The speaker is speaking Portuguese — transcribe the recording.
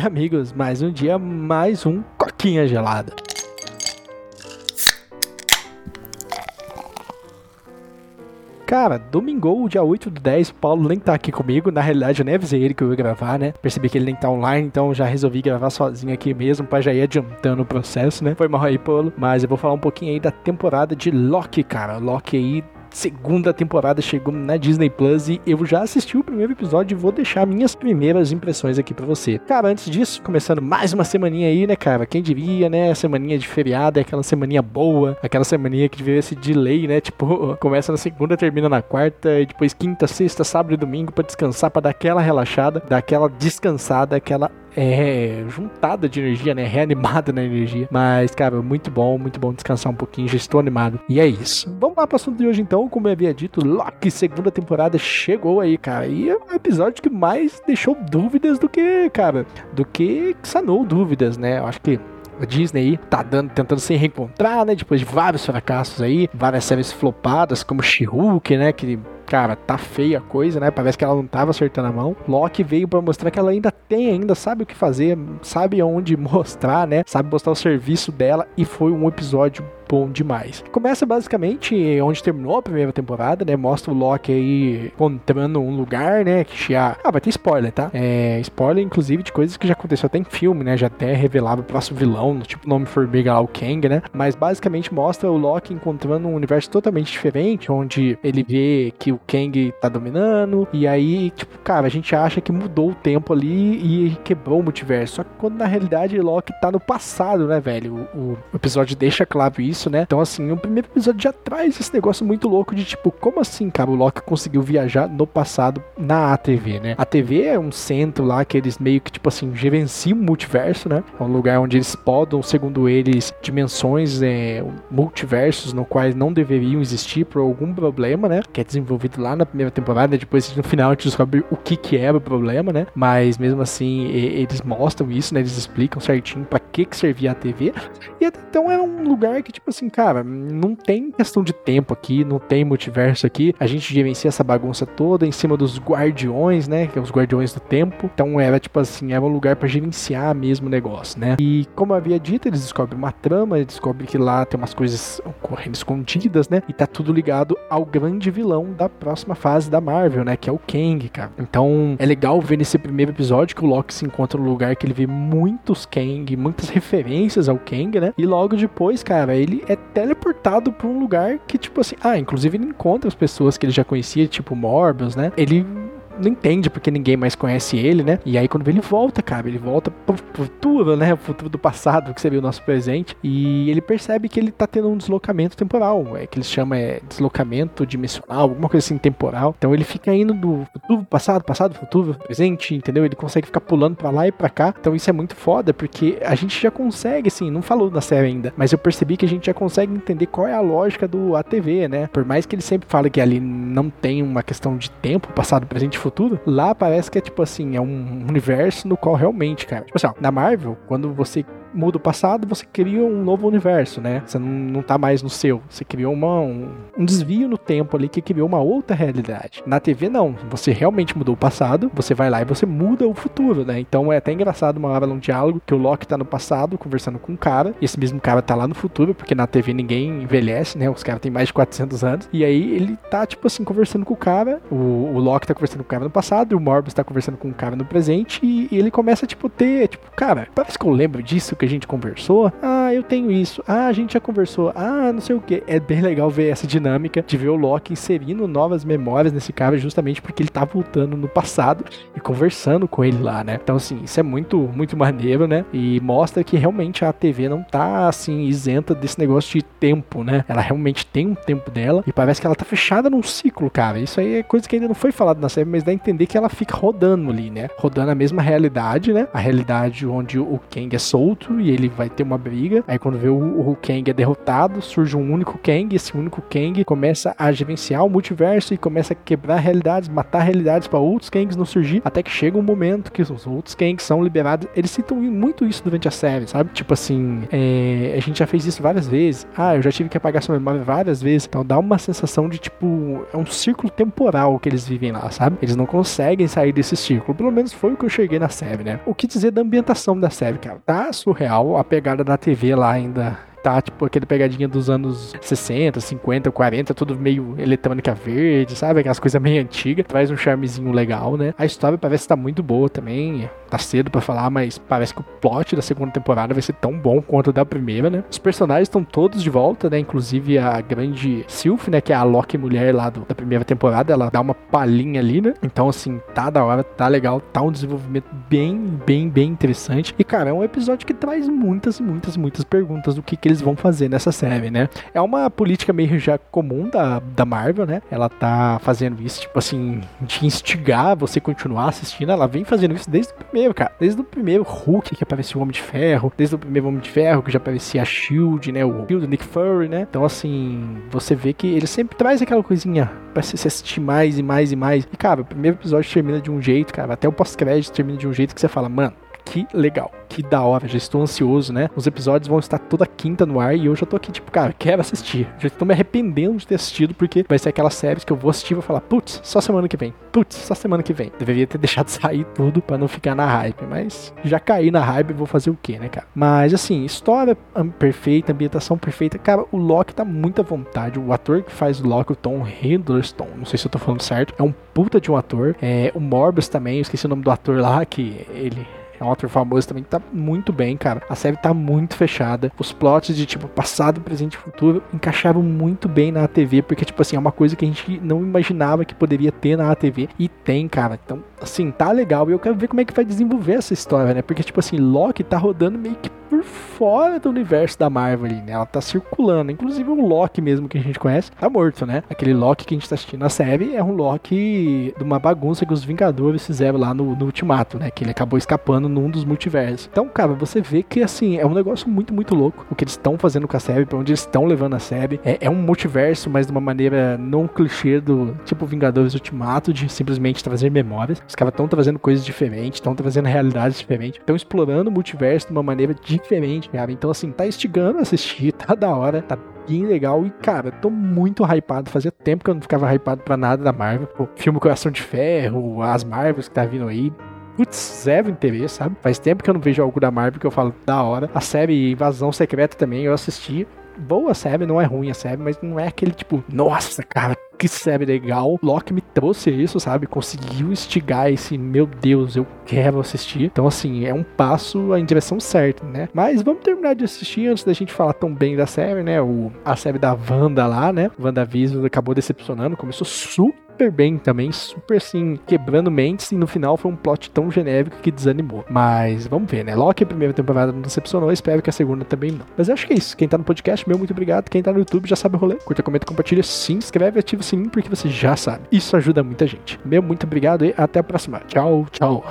Amigos, mais um dia, mais um Coquinha Gelada. Cara, domingo, dia 8 do 10, o Paulo nem tá aqui comigo. Na realidade, eu nem avisei ele que eu ia gravar, né? Percebi que ele nem tá online, então já resolvi gravar sozinho aqui mesmo, pra já ir adiantando o processo, né? Foi mal aí, Paulo. Mas eu vou falar um pouquinho aí da temporada de Loki, cara. Loki aí segunda temporada chegou na Disney Plus e eu já assisti o primeiro episódio e vou deixar minhas primeiras impressões aqui para você. Cara, antes disso, começando mais uma semaninha aí, né, cara? Quem diria, né? Semaninha de feriado, é aquela semaninha boa, aquela semaninha que devia esse delay, né? Tipo, começa na segunda, termina na quarta, e depois quinta, sexta, sábado e domingo para descansar, para dar aquela relaxada, dar aquela descansada, aquela é, juntada de energia, né? Reanimada na energia. Mas, cara, muito bom, muito bom descansar um pouquinho. Já estou animado. E é isso. Vamos lá para o assunto de hoje, então. Como eu havia dito, Loki, segunda temporada, chegou aí, cara. E é um episódio que mais deixou dúvidas do que, cara, do que sanou dúvidas, né? Eu acho que a Disney tá dando, tentando se reencontrar, né? Depois de vários fracassos aí, várias séries flopadas, como She-Hulk, né? Que cara, tá feia a coisa, né? Parece que ela não tava acertando a mão. Loki veio para mostrar que ela ainda tem, ainda sabe o que fazer, sabe aonde mostrar, né? Sabe mostrar o serviço dela e foi um episódio bom demais. Começa basicamente onde terminou a primeira temporada, né? Mostra o Loki aí encontrando um lugar, né? Que já. Ah, vai ter spoiler, tá? É, spoiler, inclusive, de coisas que já aconteceu até em filme, né? Já até revelava o próximo vilão, tipo o nome Formiga lá, o Kang, né? Mas basicamente mostra o Loki encontrando um universo totalmente diferente, onde ele vê que o Kang tá dominando, e aí, tipo, cara, a gente acha que mudou o tempo ali e quebrou o multiverso. Só que quando na realidade Loki tá no passado, né, velho? O, o episódio deixa claro isso isso, né? Então, assim, o primeiro episódio já traz esse negócio muito louco de tipo, como assim, cara? O Loki conseguiu viajar no passado na ATV, né? A TV é um centro lá que eles meio que, tipo assim, gerenciam o multiverso, né? É um lugar onde eles podem, segundo eles, dimensões, é, multiversos no quais não deveriam existir por algum problema, né? Que é desenvolvido lá na primeira temporada. Depois, no final, a gente descobre o que que era o problema, né? Mas mesmo assim, eles mostram isso, né? Eles explicam certinho para que que servia a TV. E então é um lugar que, tipo assim, cara, não tem questão de tempo aqui, não tem multiverso aqui. A gente gerencia essa bagunça toda em cima dos guardiões, né? Que é os guardiões do tempo. Então era tipo assim, era um lugar para gerenciar mesmo o negócio, né? E como havia dito, eles descobrem uma trama, eles descobrem que lá tem umas coisas ocorrendo escondidas, né? E tá tudo ligado ao grande vilão da próxima fase da Marvel, né? Que é o Kang, cara. Então é legal ver nesse primeiro episódio que o Loki se encontra no lugar que ele vê muitos Kang, muitas referências ao Kang, né? E logo depois, cara, ele é teleportado para um lugar que, tipo assim, ah, inclusive ele encontra as pessoas que ele já conhecia, tipo Morbius, né? Ele não entende porque ninguém mais conhece ele, né? E aí quando ele volta, cara, ele volta pro futuro, né? O futuro do passado, que seria o nosso presente. E ele percebe que ele tá tendo um deslocamento temporal. É que eles chamam é, deslocamento dimensional, alguma coisa assim temporal. Então ele fica indo do futuro, passado, passado, futuro, presente, entendeu? Ele consegue ficar pulando para lá e para cá. Então isso é muito foda, porque a gente já consegue, assim, não falou na série ainda, mas eu percebi que a gente já consegue entender qual é a lógica do ATV, né? Por mais que ele sempre fale que ali não tem uma questão de tempo, passado, presente e futuro futuro, lá parece que é tipo assim, é um universo no qual realmente, cara. Tipo assim, ó, na Marvel, quando você muda o passado, você cria um novo universo, né? Você não, não tá mais no seu. Você criou uma, um, um desvio no tempo ali que criou uma outra realidade. Na TV, não. Você realmente mudou o passado, você vai lá e você muda o futuro, né? Então é até engraçado uma hora num diálogo que o Loki tá no passado conversando com um cara, e esse mesmo cara tá lá no futuro, porque na TV ninguém envelhece, né? Os caras têm mais de 400 anos. E aí ele tá, tipo assim, conversando com o cara. O, o Loki tá conversando com o cara no passado, e o Morbius tá conversando com o cara no presente, e, e ele começa, tipo, ter, tipo, cara, parece que eu lembro disso que a gente conversou. Ah, eu tenho isso. Ah, a gente já conversou. Ah, não sei o que. É bem legal ver essa dinâmica de ver o Loki inserindo novas memórias nesse cara, justamente porque ele tá voltando no passado e conversando com ele lá, né? Então, assim, isso é muito, muito maneiro, né? E mostra que realmente a TV não tá, assim, isenta desse negócio de tempo, né? Ela realmente tem um tempo dela e parece que ela tá fechada num ciclo, cara. Isso aí é coisa que ainda não foi falado na série, mas dá a entender que ela fica rodando ali, né? Rodando a mesma realidade, né? A realidade onde o Kang é solto e ele vai ter uma briga. Aí quando vê o, o Kang é derrotado, surge um único Kang, esse único Kang começa a gerenciar o multiverso e começa a quebrar realidades, matar realidades para outros Kangs não surgir, até que chega um momento que os outros Kangs são liberados. Eles citam muito isso durante a série, sabe? Tipo assim, é, a gente já fez isso várias vezes. Ah, eu já tive que apagar sua memória várias vezes. Então dá uma sensação de tipo, é um círculo temporal que eles vivem lá, sabe? Eles não conseguem sair desse círculo. Pelo menos foi o que eu cheguei na série, né? O que dizer da ambientação da série, cara? Tá surreal. A pegada da TV lá ainda tá, tipo, aquele pegadinha dos anos 60, 50, 40, tudo meio eletrônica verde, sabe? Aquelas coisas meio antigas. Traz um charmezinho legal, né? A história parece estar tá muito boa também. Tá cedo para falar, mas parece que o plot da segunda temporada vai ser tão bom quanto o da primeira, né? Os personagens estão todos de volta, né? Inclusive a grande Sylph, né? Que é a Loki mulher lá do, da primeira temporada. Ela dá uma palhinha ali, né? Então, assim, tá da hora, tá legal. Tá um desenvolvimento bem, bem, bem interessante. E, cara, é um episódio que traz muitas, muitas, muitas perguntas do que, que eles vão fazer nessa série, né? É uma política meio já comum da, da Marvel, né? Ela tá fazendo isso, tipo assim, de instigar você continuar assistindo. Ela vem fazendo isso desde o primeiro, cara. Desde o primeiro Hulk que apareceu o Homem de Ferro, desde o primeiro Homem de Ferro que já aparecia a Shield, né? O Shield, Nick Fury, né? Então, assim, você vê que ele sempre traz aquela coisinha pra se assistir mais e mais e mais. E, cara, o primeiro episódio termina de um jeito, cara. Até o pós-crédito termina de um jeito que você fala, mano, que legal, que da hora, já estou ansioso, né? Os episódios vão estar toda quinta no ar e eu já tô aqui, tipo, cara, quero assistir. Já estou me arrependendo de ter assistido, porque vai ser aquelas séries que eu vou assistir e vou falar, putz, só semana que vem, putz, só semana que vem. Deveria ter deixado sair tudo para não ficar na hype, mas já caí na hype, vou fazer o quê, né, cara? Mas assim, história perfeita, ambientação perfeita, cara, o Loki tá muito à vontade. O ator que faz o Loki, o Tom Hiddleston, não sei se eu tô falando certo, é um puta de um ator. É, o Morbius também, eu esqueci o nome do ator lá, que ele é um ator famoso também que tá muito bem, cara. A série tá muito fechada. Os plots de tipo passado, presente e futuro encaixavam muito bem na TV, porque tipo assim, é uma coisa que a gente não imaginava que poderia ter na TV e tem, cara. Então, assim, tá legal. E eu quero ver como é que vai desenvolver essa história, né? Porque tipo assim, Loki tá rodando meio que por fora do universo da Marvel né? Ela tá circulando. Inclusive o Loki mesmo que a gente conhece tá morto, né? Aquele Loki que a gente tá assistindo na série é um Loki de uma bagunça que os Vingadores fizeram lá no, no Ultimato, né? Que ele acabou escapando num dos multiversos. Então, cara, você vê que assim, é um negócio muito, muito louco o que eles estão fazendo com a série, pra onde eles estão levando a série. É, é, um multiverso, mas de uma maneira não clichê do tipo Vingadores Ultimato, de simplesmente trazer memórias. Os caras estão trazendo coisas diferentes, estão trazendo realidades diferentes, estão explorando o multiverso de uma maneira diferente, cara. Então, assim, tá instigando a assistir, tá da hora, tá bem legal. E, cara, tô muito hypado. Fazia tempo que eu não ficava hypado pra nada da Marvel. O filme Coração de Ferro, as Marvels que tá vindo aí putz, zero interesse, sabe? Faz tempo que eu não vejo algo da Marvel que eu falo da hora. A série Invasão Secreta também eu assisti. Boa série, não é ruim a série, mas não é aquele tipo, nossa, cara, que série legal. Loki me trouxe isso, sabe? Conseguiu instigar esse, meu Deus, eu quero assistir. Então, assim, é um passo em direção certa, né? Mas vamos terminar de assistir antes da gente falar tão bem da série, né? O, a série da Wanda lá, né? WandaVision acabou decepcionando, começou super super bem também, super assim, quebrando mentes, e no final foi um plot tão genérico que desanimou. Mas vamos ver, né? Loki, a primeira temporada não decepcionou, espero que a segunda também não. Mas acho que é isso. Quem tá no podcast, meu muito obrigado. Quem tá no YouTube já sabe o rolê. Curta, comenta, compartilha, se inscreve ativa o sininho porque você já sabe. Isso ajuda muita gente. Meu muito obrigado e até a próxima. Tchau, tchau.